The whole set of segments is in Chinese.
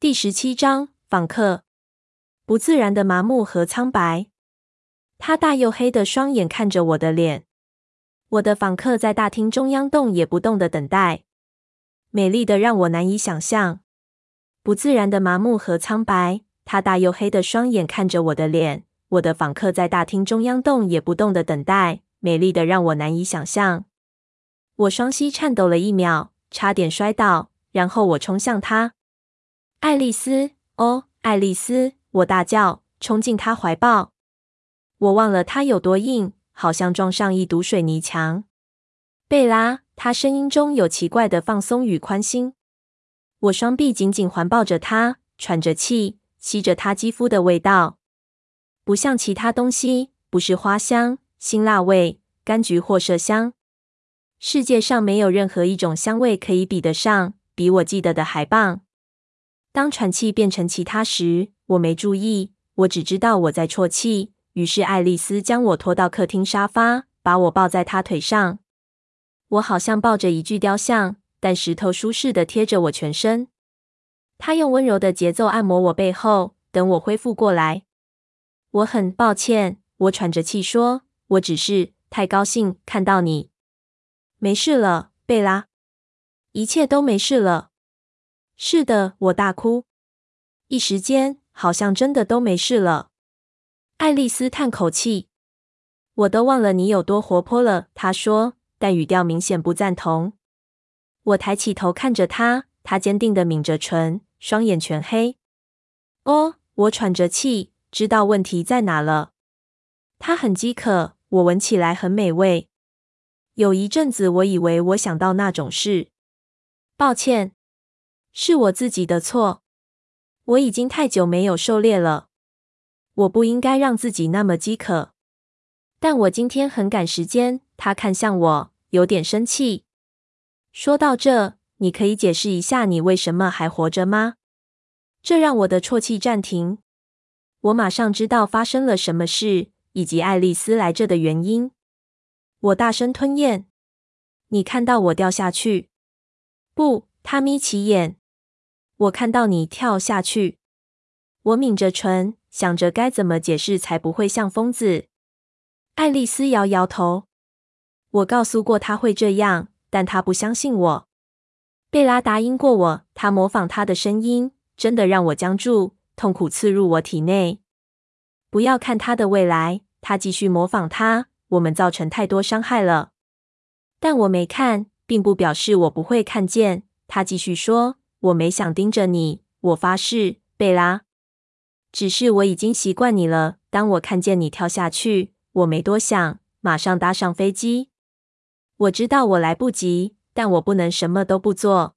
第十七章访客。不自然的麻木和苍白。他大又黑的双眼看着我的脸。我的访客在大厅中央动也不动的等待，美丽的让我难以想象。不自然的麻木和苍白。他大又黑的双眼看着我的脸。我的访客在大厅中央动也不动的等待，美丽的让我难以想象。我双膝颤抖了一秒，差点摔倒，然后我冲向他。爱丽丝，哦，爱丽丝！我大叫，冲进她怀抱。我忘了她有多硬，好像撞上一堵水泥墙。贝拉，她声音中有奇怪的放松与宽心。我双臂紧紧环抱着她，喘着气，吸着她肌肤的味道。不像其他东西，不是花香、辛辣味、柑橘或麝香。世界上没有任何一种香味可以比得上，比我记得的还棒。当喘气变成其他时，我没注意，我只知道我在啜泣。于是爱丽丝将我拖到客厅沙发，把我抱在她腿上。我好像抱着一具雕像，但石头舒适的贴着我全身。她用温柔的节奏按摩我背后，等我恢复过来。我很抱歉，我喘着气说：“我只是太高兴看到你。”没事了，贝拉，一切都没事了。是的，我大哭，一时间好像真的都没事了。爱丽丝叹口气，我都忘了你有多活泼了。她说，但语调明显不赞同。我抬起头看着她，她坚定地抿着唇，双眼全黑。哦，我喘着气，知道问题在哪了。她很饥渴，我闻起来很美味。有一阵子，我以为我想到那种事。抱歉。是我自己的错，我已经太久没有狩猎了，我不应该让自己那么饥渴。但我今天很赶时间。他看向我，有点生气。说到这，你可以解释一下你为什么还活着吗？这让我的啜泣暂停。我马上知道发生了什么事，以及爱丽丝来这的原因。我大声吞咽。你看到我掉下去？不，他眯起眼。我看到你跳下去，我抿着唇，想着该怎么解释才不会像疯子。爱丽丝摇摇头。我告诉过她会这样，但她不相信我。贝拉答应过我，她模仿她的声音，真的让我僵住，痛苦刺入我体内。不要看她的未来，她继续模仿她，我们造成太多伤害了。但我没看，并不表示我不会看见。她继续说。我没想盯着你，我发誓，贝拉。只是我已经习惯你了。当我看见你跳下去，我没多想，马上搭上飞机。我知道我来不及，但我不能什么都不做。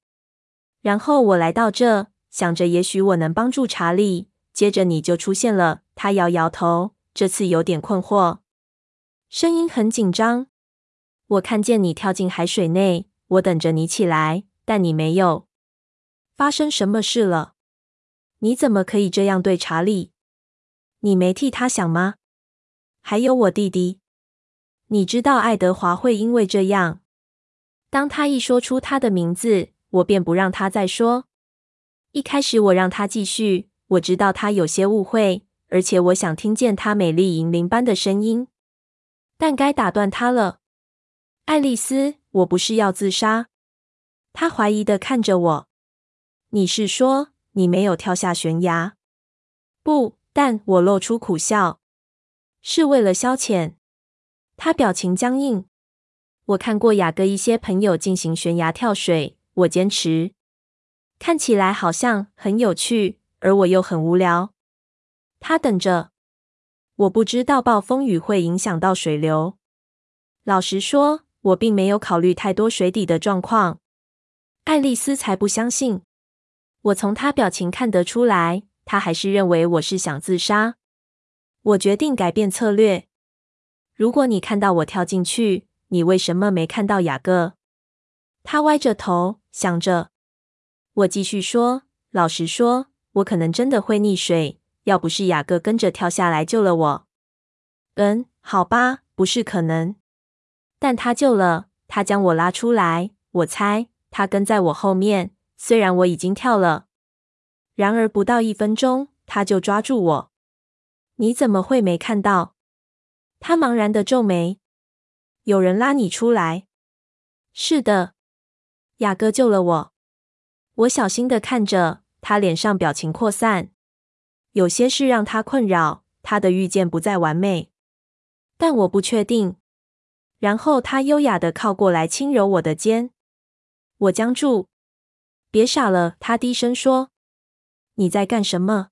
然后我来到这，想着也许我能帮助查理。接着你就出现了。他摇摇头，这次有点困惑，声音很紧张。我看见你跳进海水内，我等着你起来，但你没有。发生什么事了？你怎么可以这样对查理？你没替他想吗？还有我弟弟，你知道爱德华会因为这样。当他一说出他的名字，我便不让他再说。一开始我让他继续，我知道他有些误会，而且我想听见他美丽银铃般的声音，但该打断他了。爱丽丝，我不是要自杀。他怀疑的看着我。你是说你没有跳下悬崖？不，但我露出苦笑，是为了消遣。他表情僵硬。我看过雅各一些朋友进行悬崖跳水，我坚持，看起来好像很有趣，而我又很无聊。他等着。我不知道暴风雨会影响到水流。老实说，我并没有考虑太多水底的状况。爱丽丝才不相信。我从他表情看得出来，他还是认为我是想自杀。我决定改变策略。如果你看到我跳进去，你为什么没看到雅各？他歪着头想着。我继续说：“老实说，我可能真的会溺水，要不是雅各跟着跳下来救了我。”嗯，好吧，不是可能，但他救了，他将我拉出来。我猜他跟在我后面。虽然我已经跳了，然而不到一分钟，他就抓住我。你怎么会没看到？他茫然的皱眉。有人拉你出来。是的，雅各救了我。我小心的看着他，脸上表情扩散。有些事让他困扰，他的遇见不再完美，但我不确定。然后他优雅的靠过来，轻揉我的肩。我僵住。别傻了，他低声说。你在干什么？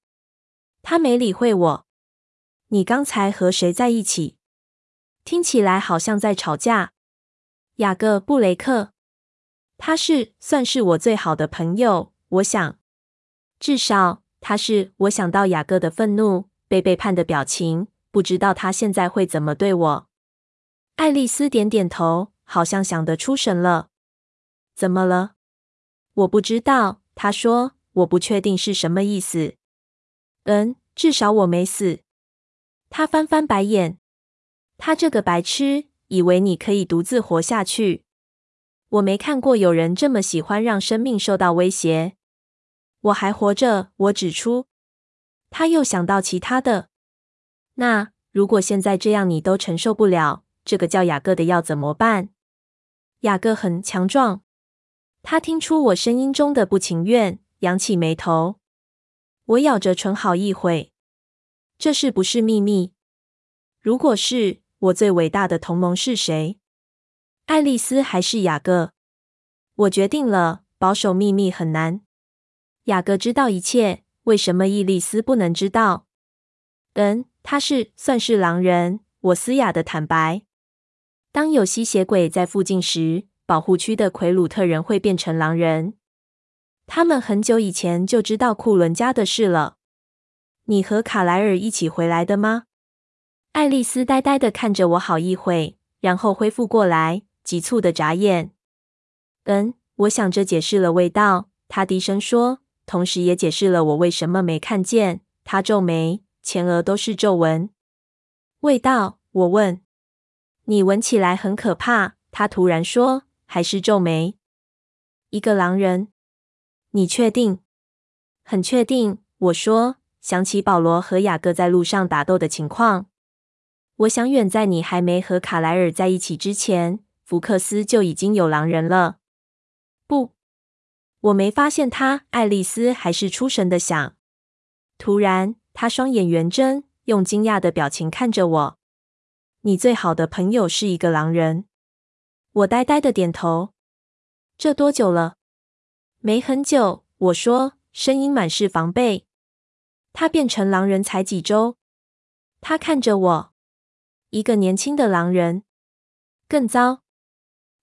他没理会我。你刚才和谁在一起？听起来好像在吵架。雅各布雷克，他是算是我最好的朋友，我想，至少他是。我想到雅各的愤怒、被背叛的表情，不知道他现在会怎么对我。爱丽丝点点头，好像想得出神了。怎么了？我不知道。他说：“我不确定是什么意思。”嗯，至少我没死。他翻翻白眼。他这个白痴，以为你可以独自活下去。我没看过有人这么喜欢让生命受到威胁。我还活着，我指出。他又想到其他的。那如果现在这样你都承受不了，这个叫雅各的要怎么办？雅各很强壮。他听出我声音中的不情愿，扬起眉头。我咬着唇好一会。这是不是秘密？如果是，我最伟大的同盟是谁？爱丽丝还是雅各？我决定了，保守秘密很难。雅各知道一切，为什么伊丽丝不能知道？嗯，他是算是狼人。我嘶哑的坦白。当有吸血鬼在附近时，保护区的奎鲁特人会变成狼人。他们很久以前就知道库伦家的事了。你和卡莱尔一起回来的吗？爱丽丝呆呆的看着我好一会，然后恢复过来，急促的眨眼。嗯，我想着解释了味道。她低声说，同时也解释了我为什么没看见。她皱眉，前额都是皱纹。味道？我问。你闻起来很可怕。她突然说。还是皱眉。一个狼人？你确定？很确定。我说，想起保罗和雅各在路上打斗的情况。我想，远在你还没和卡莱尔在一起之前，福克斯就已经有狼人了。不，我没发现他。爱丽丝还是出神的想。突然，她双眼圆睁，用惊讶的表情看着我。你最好的朋友是一个狼人。我呆呆的点头。这多久了？没很久。我说，声音满是防备。他变成狼人才几周？他看着我，一个年轻的狼人。更糟。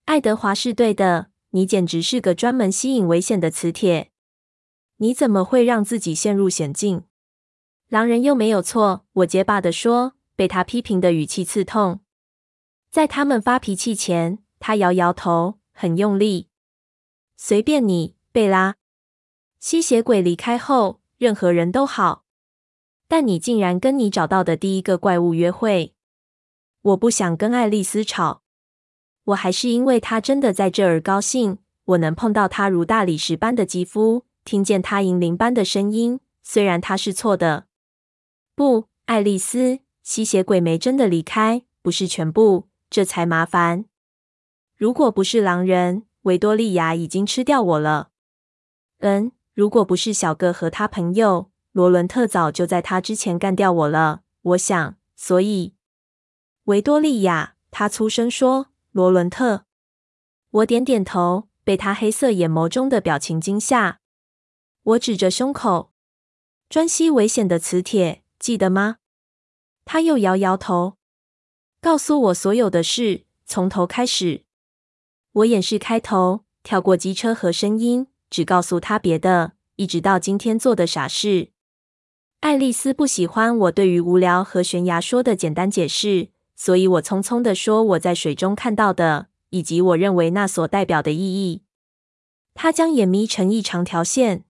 爱德华是对的，你简直是个专门吸引危险的磁铁。你怎么会让自己陷入险境？狼人又没有错。我结巴地说，被他批评的语气刺痛。在他们发脾气前。他摇摇头，很用力。随便你，贝拉。吸血鬼离开后，任何人都好。但你竟然跟你找到的第一个怪物约会。我不想跟爱丽丝吵。我还是因为她真的在这儿高兴。我能碰到她如大理石般的肌肤，听见她银铃般的声音。虽然她是错的。不，爱丽丝，吸血鬼没真的离开，不是全部，这才麻烦。如果不是狼人，维多利亚已经吃掉我了。嗯，如果不是小哥和他朋友，罗伦特早就在他之前干掉我了。我想，所以维多利亚，他粗声说：“罗伦特。”我点点头，被他黑色眼眸中的表情惊吓。我指着胸口，专吸危险的磁铁，记得吗？他又摇摇头，告诉我所有的事，从头开始。我掩饰开头，跳过机车和声音，只告诉他别的，一直到今天做的傻事。爱丽丝不喜欢我对于无聊和悬崖说的简单解释，所以我匆匆地说我在水中看到的，以及我认为那所代表的意义。她将眼眯成一长条线，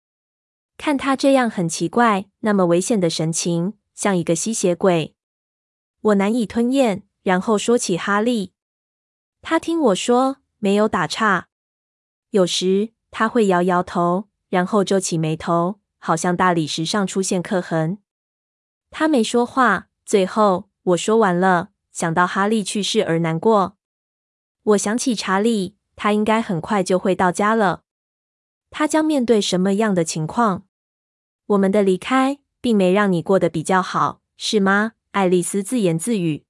看他这样很奇怪，那么危险的神情，像一个吸血鬼。我难以吞咽，然后说起哈利。他听我说。没有打岔，有时他会摇摇头，然后皱起眉头，好像大理石上出现刻痕。他没说话。最后我说完了，想到哈利去世而难过。我想起查理，他应该很快就会到家了。他将面对什么样的情况？我们的离开并没让你过得比较好，是吗？爱丽丝自言自语。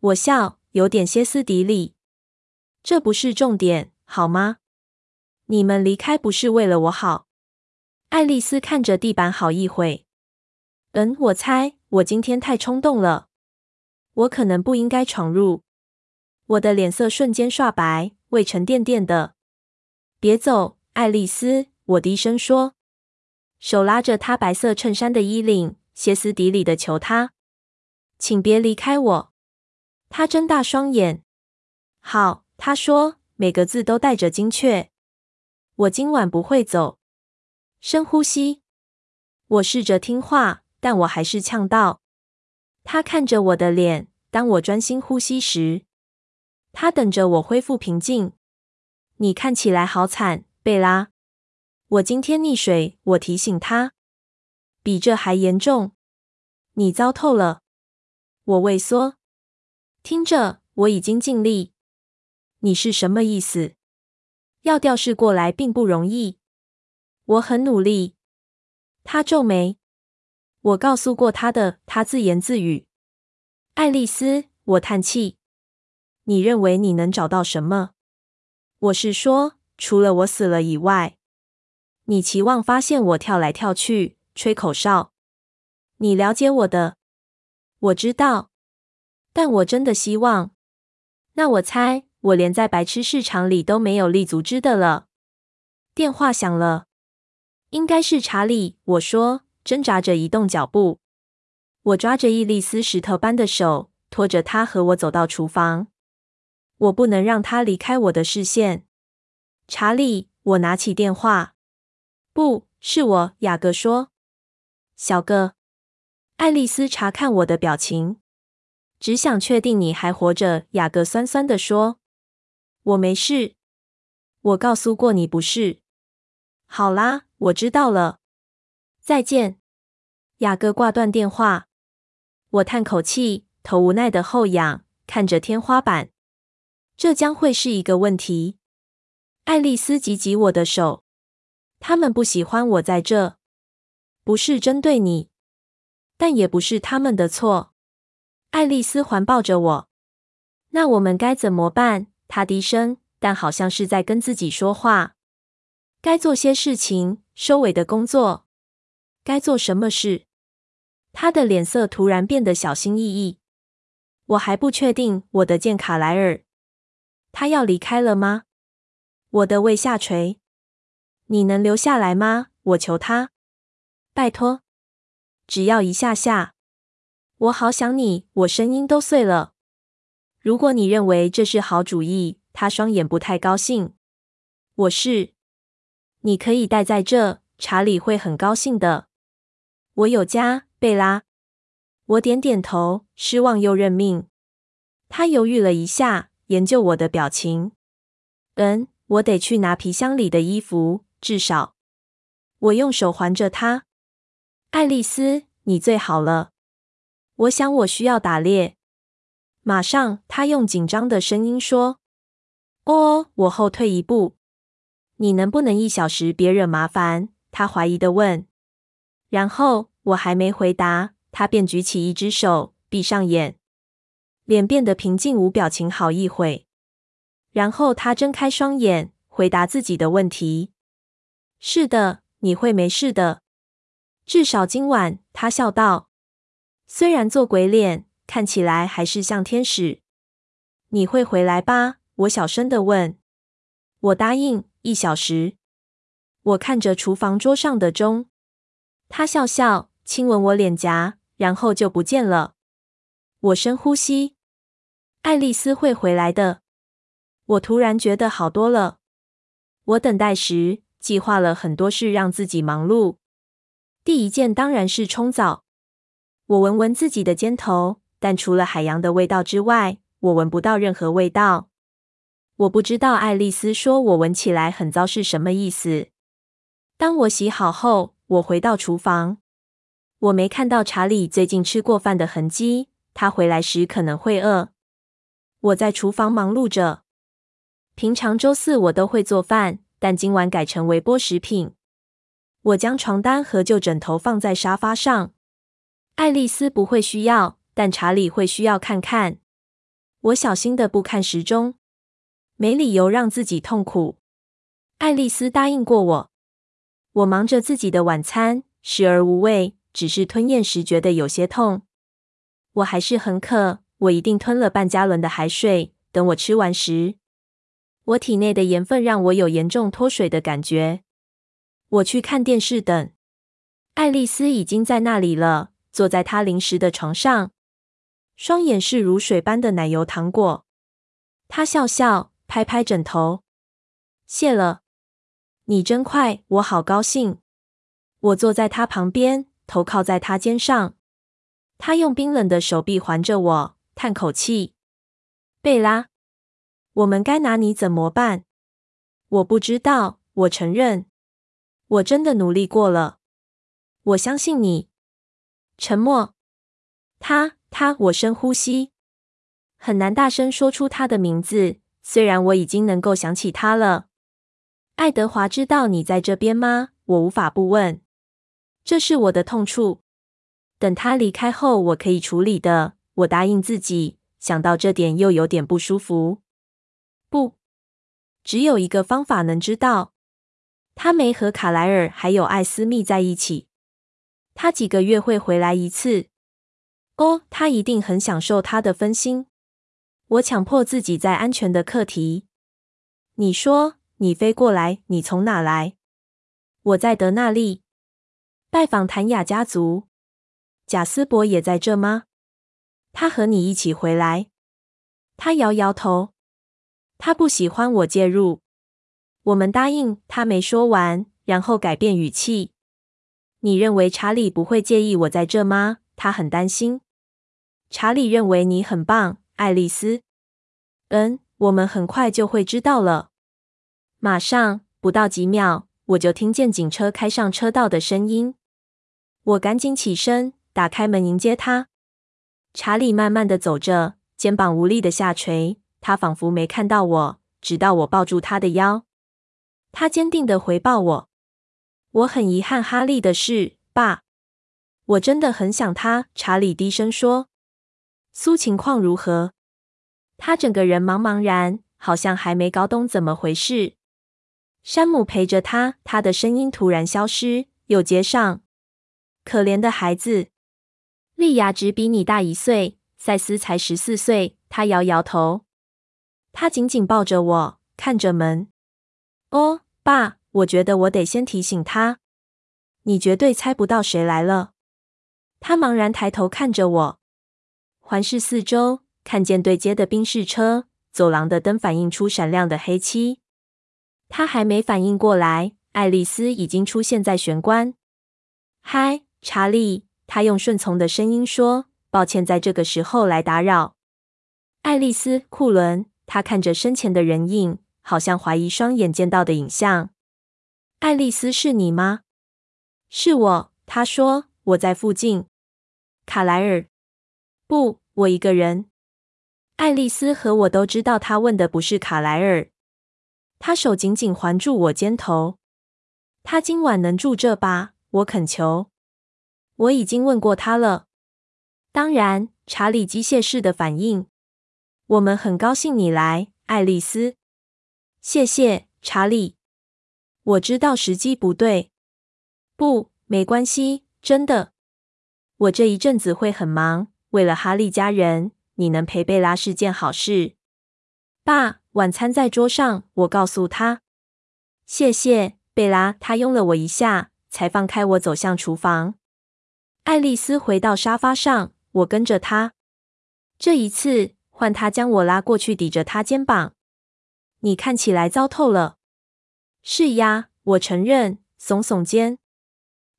我笑，有点歇斯底里。这不是重点，好吗？你们离开不是为了我好。爱丽丝看着地板好一会。嗯，我猜我今天太冲动了，我可能不应该闯入。我的脸色瞬间刷白，胃沉甸甸的。别走，爱丽丝，我低声说，手拉着她白色衬衫的衣领，歇斯底里的求她：“请别离开我。”她睁大双眼。好，他说，每个字都带着精确。我今晚不会走。深呼吸。我试着听话。但我还是呛到：“他看着我的脸。当我专心呼吸时，他等着我恢复平静。你看起来好惨，贝拉。我今天溺水。”我提醒他：“比这还严重。你糟透了。”我畏缩。听着，我已经尽力。你是什么意思？要调试过来并不容易。我很努力。他皱眉。我告诉过他的，他自言自语。爱丽丝，我叹气。你认为你能找到什么？我是说，除了我死了以外，你期望发现我跳来跳去，吹口哨。你了解我的，我知道，但我真的希望。那我猜，我连在白痴市场里都没有立足之地了。电话响了，应该是查理。我说。挣扎着移动脚步，我抓着伊丽丝石头般的手，拖着她和我走到厨房。我不能让她离开我的视线。查理，我拿起电话。不是我，雅各说。小哥，爱丽丝查看我的表情，只想确定你还活着。雅各酸酸地说：“我没事。我告诉过你不是。好啦，我知道了。”再见，雅各挂断电话。我叹口气，头无奈的后仰，看着天花板。这将会是一个问题。爱丽丝挤挤我的手。他们不喜欢我在这，不是针对你，但也不是他们的错。爱丽丝环抱着我。那我们该怎么办？他低声，但好像是在跟自己说话。该做些事情，收尾的工作。该做什么事？他的脸色突然变得小心翼翼。我还不确定我的见卡莱尔。他要离开了吗？我的胃下垂。你能留下来吗？我求他。拜托，只要一下下。我好想你。我声音都碎了。如果你认为这是好主意，他双眼不太高兴。我是。你可以待在这，查理会很高兴的。我有家，贝拉。我点点头，失望又认命。他犹豫了一下，研究我的表情。嗯，我得去拿皮箱里的衣服，至少。我用手环着他。爱丽丝，你最好了。我想我需要打猎。马上，他用紧张的声音说：“哦。”我后退一步。你能不能一小时别惹麻烦？他怀疑的问。然后我还没回答，他便举起一只手，闭上眼，脸变得平静无表情好一会。然后他睁开双眼，回答自己的问题：“是的，你会没事的，至少今晚。”他笑道，虽然做鬼脸，看起来还是像天使。你会回来吧？我小声的问。我答应。一小时。我看着厨房桌上的钟。他笑笑，亲吻我脸颊，然后就不见了。我深呼吸。爱丽丝会回来的。我突然觉得好多了。我等待时计划了很多事，让自己忙碌。第一件当然是冲澡。我闻闻自己的肩头，但除了海洋的味道之外，我闻不到任何味道。我不知道爱丽丝说我闻起来很糟是什么意思。当我洗好后。我回到厨房，我没看到查理最近吃过饭的痕迹。他回来时可能会饿。我在厨房忙碌着。平常周四我都会做饭，但今晚改成微波食品。我将床单和旧枕头放在沙发上。爱丽丝不会需要，但查理会需要看看。我小心的不看时钟，没理由让自己痛苦。爱丽丝答应过我。我忙着自己的晚餐，食而无味，只是吞咽时觉得有些痛。我还是很渴，我一定吞了半加仑的海水。等我吃完时，我体内的盐分让我有严重脱水的感觉。我去看电视等，爱丽丝已经在那里了。坐在她临时的床上，双眼是如水般的奶油糖果。他笑笑，拍拍枕头，谢了。你真快，我好高兴。我坐在他旁边，头靠在他肩上。他用冰冷的手臂环着我，叹口气。贝拉，我们该拿你怎么办？我不知道。我承认，我真的努力过了。我相信你。沉默。他，他，我深呼吸，很难大声说出他的名字，虽然我已经能够想起他了。爱德华知道你在这边吗？我无法不问。这是我的痛处。等他离开后，我可以处理的。我答应自己，想到这点又有点不舒服。不，只有一个方法能知道。他没和卡莱尔还有艾斯密在一起。他几个月会回来一次。哦，他一定很享受他的分心。我强迫自己在安全的课题。你说你飞过来，你从哪来？我在德纳利拜访谭雅家族。贾斯伯也在这吗？他和你一起回来。他摇摇头。他不喜欢我介入。我们答应。他没说完，然后改变语气。你认为查理不会介意我在这吗？他很担心。查理认为你很棒，爱丽丝。嗯，我们很快就会知道了。马上，不到几秒，我就听见警车开上车道的声音。我赶紧起身，打开门迎接他。查理慢慢的走着，肩膀无力的下垂，他仿佛没看到我，直到我抱住他的腰。他坚定的回报我。我很遗憾哈利的事，爸。我真的很想他。查理低声说：“苏情况如何？”他整个人茫茫然，好像还没搞懂怎么回事。山姆陪着他，他的声音突然消失，又接上：“可怜的孩子，莉亚只比你大一岁，赛斯才十四岁。”他摇摇头。他紧紧抱着我，看着门。“哦，爸。”我觉得我得先提醒他，你绝对猜不到谁来了。他茫然抬头看着我，环视四周，看见对街的宾士车，走廊的灯反映出闪亮的黑漆。他还没反应过来，爱丽丝已经出现在玄关。嗨，查理，他用顺从的声音说：“抱歉，在这个时候来打扰。”爱丽丝·库伦，他看着身前的人影，好像怀疑双眼见到的影像。爱丽丝，是你吗？是我。他说：“我在附近。”卡莱尔，不，我一个人。爱丽丝和我都知道，他问的不是卡莱尔。他手紧紧环住我肩头。他今晚能住这吧？我恳求。我已经问过他了。当然，查理机械式的反应。我们很高兴你来，爱丽丝。谢谢，查理。我知道时机不对，不，没关系，真的。我这一阵子会很忙，为了哈利家人，你能陪贝拉是件好事。爸，晚餐在桌上，我告诉他。谢谢，贝拉。他拥了我一下，才放开我走向厨房。爱丽丝回到沙发上，我跟着她。这一次换她将我拉过去，抵着她肩膀。你看起来糟透了。是呀，我承认，耸耸肩。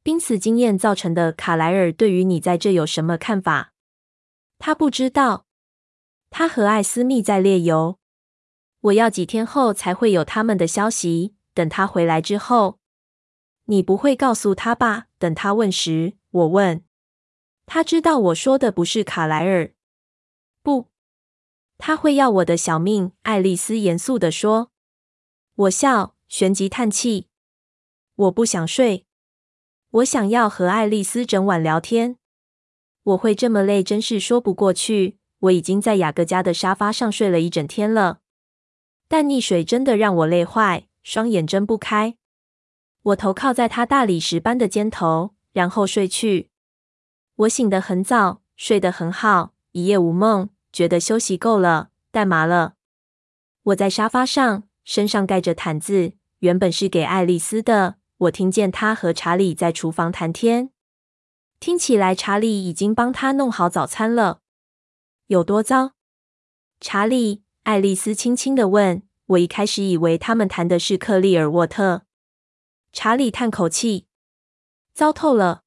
濒死经验造成的。卡莱尔对于你在这有什么看法？他不知道。他和艾斯密在猎游。我要几天后才会有他们的消息。等他回来之后，你不会告诉他吧？等他问时，我问。他知道我说的不是卡莱尔。不，他会要我的小命。爱丽丝严肃地说。我笑，旋即叹气。我不想睡。我想要和爱丽丝整晚聊天。我会这么累，真是说不过去。我已经在雅各家的沙发上睡了一整天了，但溺水真的让我累坏，双眼睁不开。我头靠在他大理石般的肩头，然后睡去。我醒得很早，睡得很好，一夜无梦，觉得休息够了，但麻了。我在沙发上，身上盖着毯子，原本是给爱丽丝的。我听见她和查理在厨房谈天，听起来查理已经帮他弄好早餐了。有多糟？查理，爱丽丝轻轻地问。我一开始以为他们谈的是克利尔沃特。查理叹口气：“糟透了。”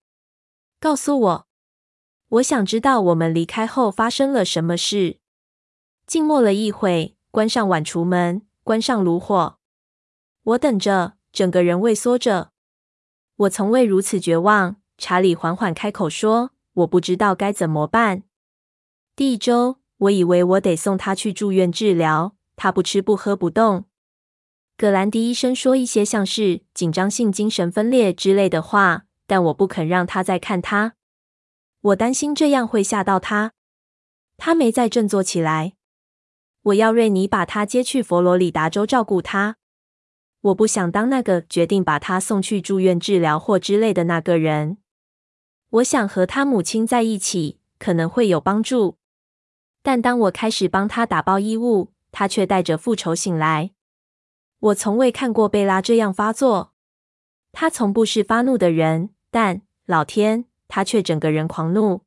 告诉我，我想知道我们离开后发生了什么事。静默了一会，关上碗橱门，关上炉火。我等着，整个人畏缩着。我从未如此绝望。查理缓缓开口说：“我不知道该怎么办。”第一周，我以为我得送他去住院治疗。他不吃不喝不动。葛兰迪医生说一些像是紧张性精神分裂之类的话，但我不肯让他再看他。我担心这样会吓到他。他没再振作起来。我要瑞尼把他接去佛罗里达州照顾他。我不想当那个决定把他送去住院治疗或之类的那个人。我想和他母亲在一起，可能会有帮助。但当我开始帮他打包衣物，他却带着复仇醒来。我从未看过贝拉这样发作。他从不是发怒的人，但老天，他却整个人狂怒。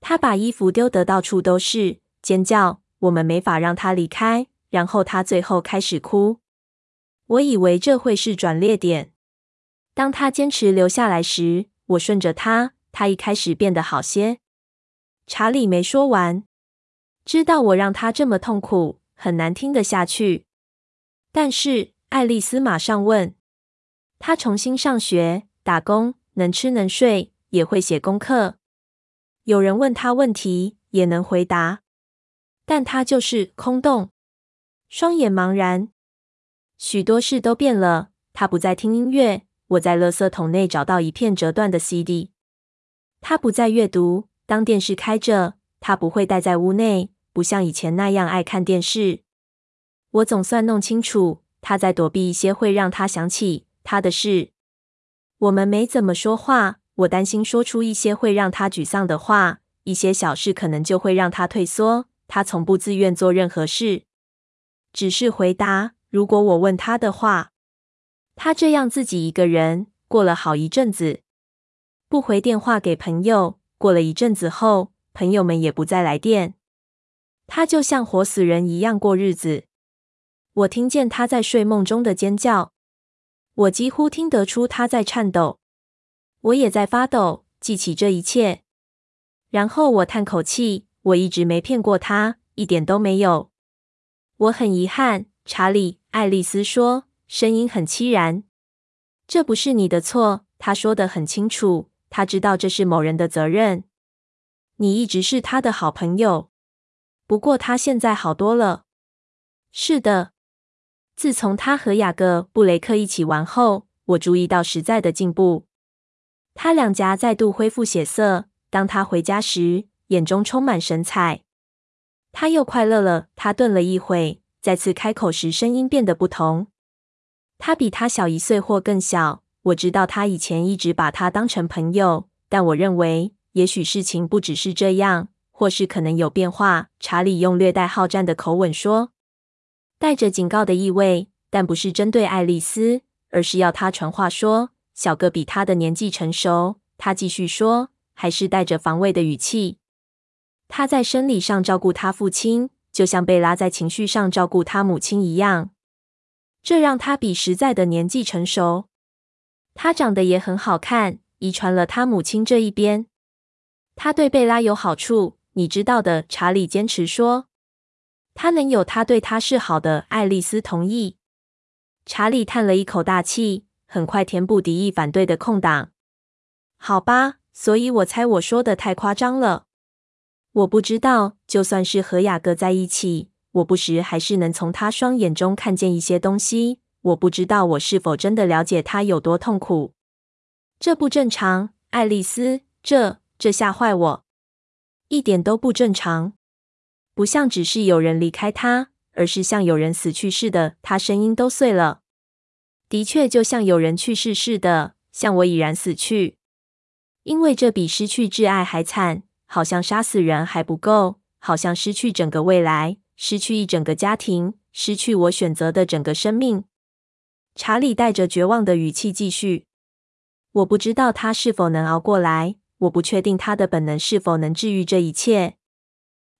他把衣服丢得到处都是，尖叫。我们没法让他离开。然后他最后开始哭。我以为这会是转捩点。当他坚持留下来时，我顺着他。他一开始变得好些。查理没说完。知道我让他这么痛苦，很难听得下去。但是爱丽丝马上问：“他重新上学、打工，能吃能睡，也会写功课。有人问他问题，也能回答。但他就是空洞，双眼茫然。许多事都变了。他不再听音乐。我在垃圾桶内找到一片折断的 CD。他不再阅读。当电视开着，他不会待在屋内。”不像以前那样爱看电视。我总算弄清楚，他在躲避一些会让他想起他的事。我们没怎么说话。我担心说出一些会让他沮丧的话，一些小事可能就会让他退缩。他从不自愿做任何事，只是回答，如果我问他的话。他这样自己一个人过了好一阵子，不回电话给朋友。过了一阵子后，朋友们也不再来电。他就像活死人一样过日子。我听见他在睡梦中的尖叫，我几乎听得出他在颤抖。我也在发抖，记起这一切。然后我叹口气，我一直没骗过他，一点都没有。我很遗憾，查理。爱丽丝说，声音很凄然。这不是你的错，他说得很清楚。他知道这是某人的责任。你一直是他的好朋友。不过他现在好多了。是的，自从他和雅各布雷克一起玩后，我注意到实在的进步。他两颊再度恢复血色。当他回家时，眼中充满神采。他又快乐了。他顿了一会，再次开口时，声音变得不同。他比他小一岁或更小。我知道他以前一直把他当成朋友，但我认为，也许事情不只是这样。或是可能有变化，查理用略带好战的口吻说，带着警告的意味，但不是针对爱丽丝，而是要她传话说，小哥比她的年纪成熟。他继续说，还是带着防卫的语气。他在生理上照顾他父亲，就像贝拉在情绪上照顾他母亲一样。这让他比实在的年纪成熟。他长得也很好看，遗传了他母亲这一边。他对贝拉有好处。你知道的，查理坚持说，他能有他对他是好的。爱丽丝同意。查理叹了一口大气，很快填补敌意反对的空档。好吧，所以我猜我说的太夸张了。我不知道，就算是和雅各在一起，我不时还是能从他双眼中看见一些东西。我不知道我是否真的了解他有多痛苦。这不正常，爱丽丝，这这吓坏我，一点都不正常。不像只是有人离开他，而是像有人死去似的。他声音都碎了。的确，就像有人去世似的，像我已然死去。因为这比失去挚爱还惨。好像杀死人还不够，好像失去整个未来，失去一整个家庭，失去我选择的整个生命。查理带着绝望的语气继续：“我不知道他是否能熬过来，我不确定他的本能是否能治愈这一切。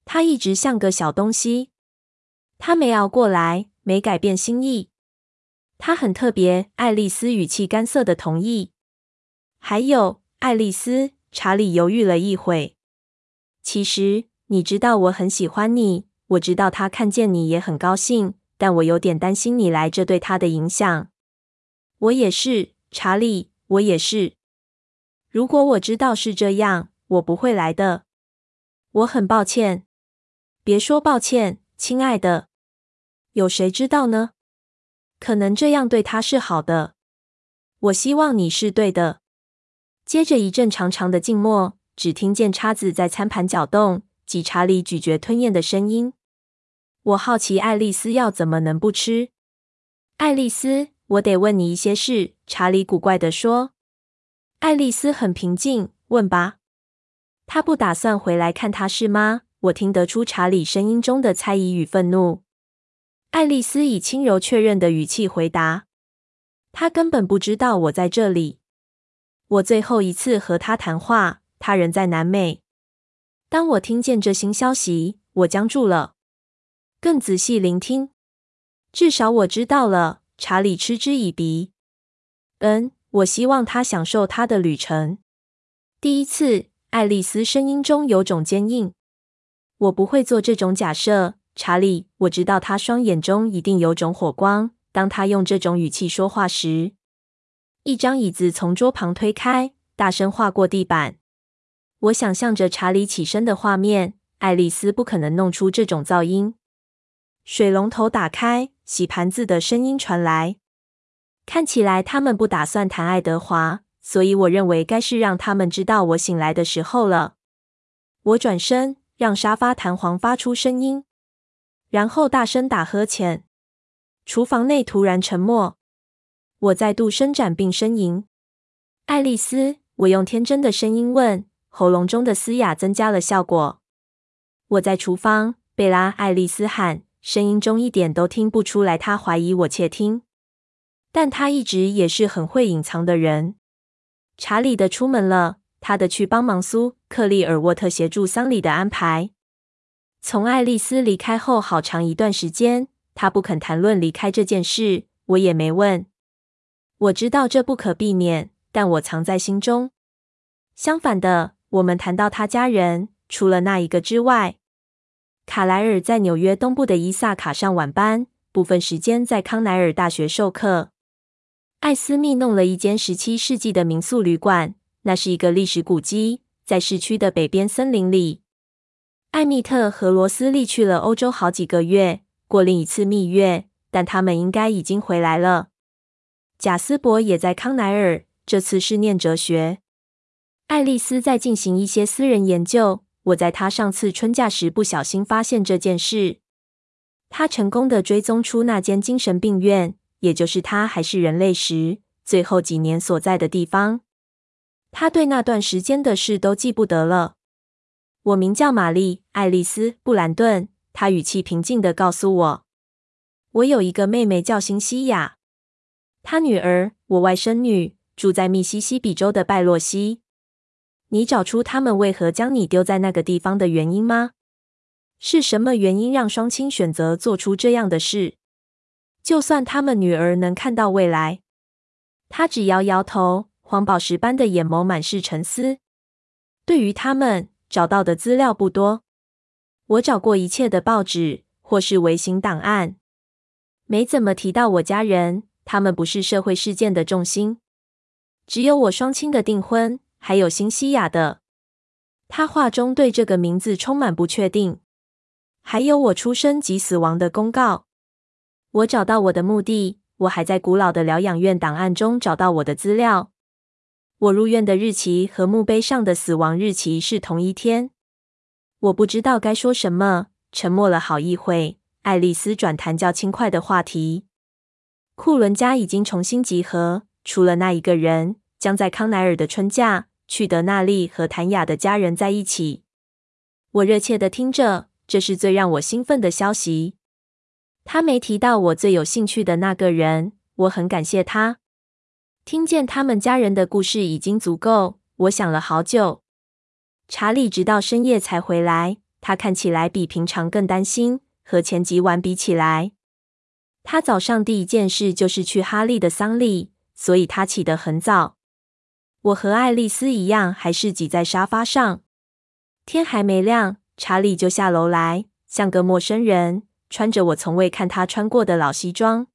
他一直像个小东西，他没熬过来，没改变心意。他很特别。”爱丽丝语气干涩的同意。还有，爱丽丝，查理犹豫了一会。其实，你知道我很喜欢你。我知道他看见你也很高兴，但我有点担心你来这对他的影响。我也是，查理，我也是。如果我知道是这样，我不会来的。我很抱歉。别说抱歉，亲爱的。有谁知道呢？可能这样对他是好的。我希望你是对的。接着一阵长长的静默。只听见叉子在餐盘搅动，及查理咀嚼吞咽的声音。我好奇爱丽丝要怎么能不吃？爱丽丝，我得问你一些事。查理古怪地说。爱丽丝很平静，问吧。他不打算回来看他是吗？我听得出查理声音中的猜疑与愤怒。爱丽丝以轻柔确认的语气回答：“他根本不知道我在这里。我最后一次和他谈话。”他人在南美。当我听见这新消息，我僵住了。更仔细聆听，至少我知道了。查理嗤之以鼻。嗯，我希望他享受他的旅程。第一次，爱丽丝声音中有种坚硬。我不会做这种假设，查理。我知道他双眼中一定有种火光。当他用这种语气说话时，一张椅子从桌旁推开，大声划过地板。我想象着查理起身的画面，爱丽丝不可能弄出这种噪音。水龙头打开，洗盘子的声音传来。看起来他们不打算谈爱德华，所以我认为该是让他们知道我醒来的时候了。我转身，让沙发弹簧发出声音，然后大声打呵欠。厨房内突然沉默。我再度伸展并呻吟。爱丽丝，我用天真的声音问。喉咙中的嘶哑增加了效果。我在厨房，贝拉·爱丽丝喊，声音中一点都听不出来他怀疑我窃听，但他一直也是很会隐藏的人。查理的出门了，他的去帮忙苏克利尔沃特协助丧礼的安排。从爱丽丝离开后好长一段时间，他不肯谈论离开这件事，我也没问。我知道这不可避免，但我藏在心中。相反的。我们谈到他家人，除了那一个之外，卡莱尔在纽约东部的伊萨卡上晚班，部分时间在康奈尔大学授课。艾斯密弄了一间十七世纪的民宿旅馆，那是一个历史古迹，在市区的北边森林里。艾米特和罗斯利去了欧洲好几个月，过另一次蜜月，但他们应该已经回来了。贾斯伯也在康奈尔，这次是念哲学。爱丽丝在进行一些私人研究。我在她上次春假时不小心发现这件事。她成功的追踪出那间精神病院，也就是她还是人类时最后几年所在的地方。她对那段时间的事都记不得了。我名叫玛丽·爱丽丝·布兰顿。她语气平静的告诉我：“我有一个妹妹叫辛西娅，她女儿，我外甥女，住在密西西比州的拜洛西。”你找出他们为何将你丢在那个地方的原因吗？是什么原因让双亲选择做出这样的事？就算他们女儿能看到未来，他只摇摇头，黄宝石般的眼眸满是沉思。对于他们找到的资料不多，我找过一切的报纸或是微型档案，没怎么提到我家人。他们不是社会事件的重心。只有我双亲的订婚，还有新西亚的。他话中对这个名字充满不确定。还有我出生及死亡的公告。我找到我的墓地，我还在古老的疗养院档案中找到我的资料。我入院的日期和墓碑上的死亡日期是同一天。我不知道该说什么，沉默了好一会。爱丽丝转谈较轻快的话题。库伦家已经重新集合，除了那一个人，将在康奈尔的春假去德那利和谭雅的家人在一起。我热切地听着，这是最让我兴奋的消息。他没提到我最有兴趣的那个人，我很感谢他。听见他们家人的故事已经足够。我想了好久。查理直到深夜才回来，他看起来比平常更担心。和前几晚比起来，他早上第一件事就是去哈利的丧礼，所以他起得很早。我和爱丽丝一样，还是挤在沙发上。天还没亮，查理就下楼来，像个陌生人，穿着我从未看他穿过的老西装，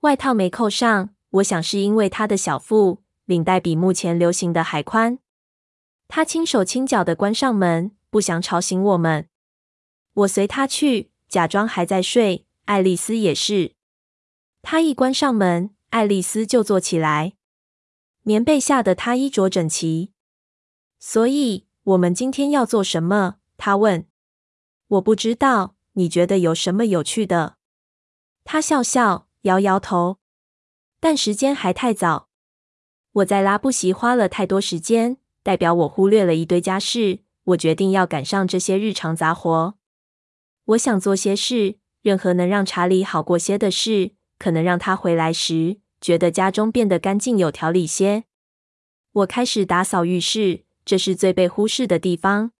外套没扣上。我想是因为他的小腹，领带比目前流行的还宽。他轻手轻脚地关上门，不想吵醒我们。我随他去，假装还在睡。爱丽丝也是。他一关上门，爱丽丝就坐起来，棉被下的她衣着整齐。所以，我们今天要做什么？他问。我不知道。你觉得有什么有趣的？他笑笑，摇摇头。但时间还太早。我在拉布席花了太多时间，代表我忽略了一堆家事。我决定要赶上这些日常杂活。我想做些事，任何能让查理好过些的事，可能让他回来时觉得家中变得干净有条理些。我开始打扫浴室，这是最被忽视的地方。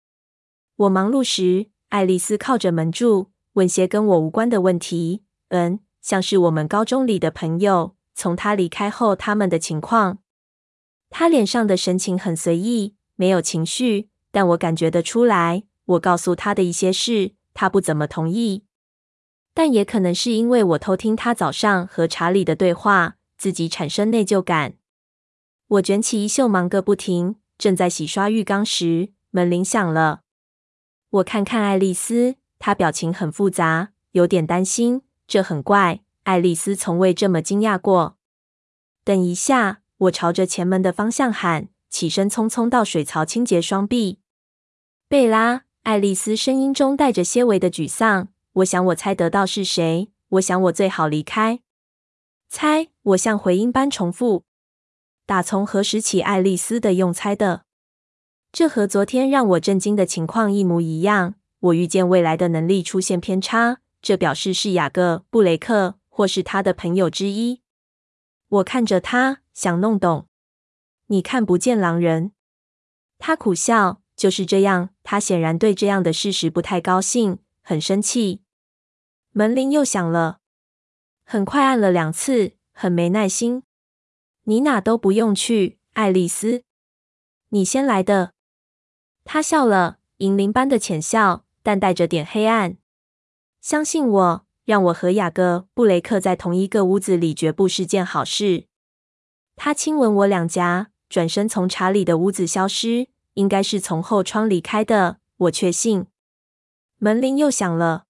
我忙碌时，爱丽丝靠着门柱，问些跟我无关的问题。嗯，像是我们高中里的朋友。从他离开后，他们的情况。他脸上的神情很随意，没有情绪，但我感觉得出来。我告诉他的一些事，他不怎么同意。但也可能是因为我偷听他早上和查理的对话，自己产生内疚感。我卷起衣袖，忙个不停。正在洗刷浴缸时，门铃响了。我看看爱丽丝，她表情很复杂，有点担心。这很怪。爱丽丝从未这么惊讶过。等一下，我朝着前门的方向喊，起身匆匆到水槽清洁双臂。贝拉，爱丽丝声音中带着些微的沮丧。我想我猜得到是谁。我想我最好离开。猜？我像回音般重复。打从何时起，爱丽丝的用猜的？这和昨天让我震惊的情况一模一样。我预见未来的能力出现偏差，这表示是雅各·布雷克。或是他的朋友之一。我看着他，想弄懂。你看不见狼人。他苦笑。就是这样。他显然对这样的事实不太高兴，很生气。门铃又响了，很快按了两次，很没耐心。你哪都不用去，爱丽丝。你先来的。他笑了，银铃般的浅笑，但带着点黑暗。相信我。让我和雅各·布雷克在同一个屋子里，绝不是件好事。他亲吻我两颊，转身从查理的屋子消失，应该是从后窗离开的。我确信。门铃又响了。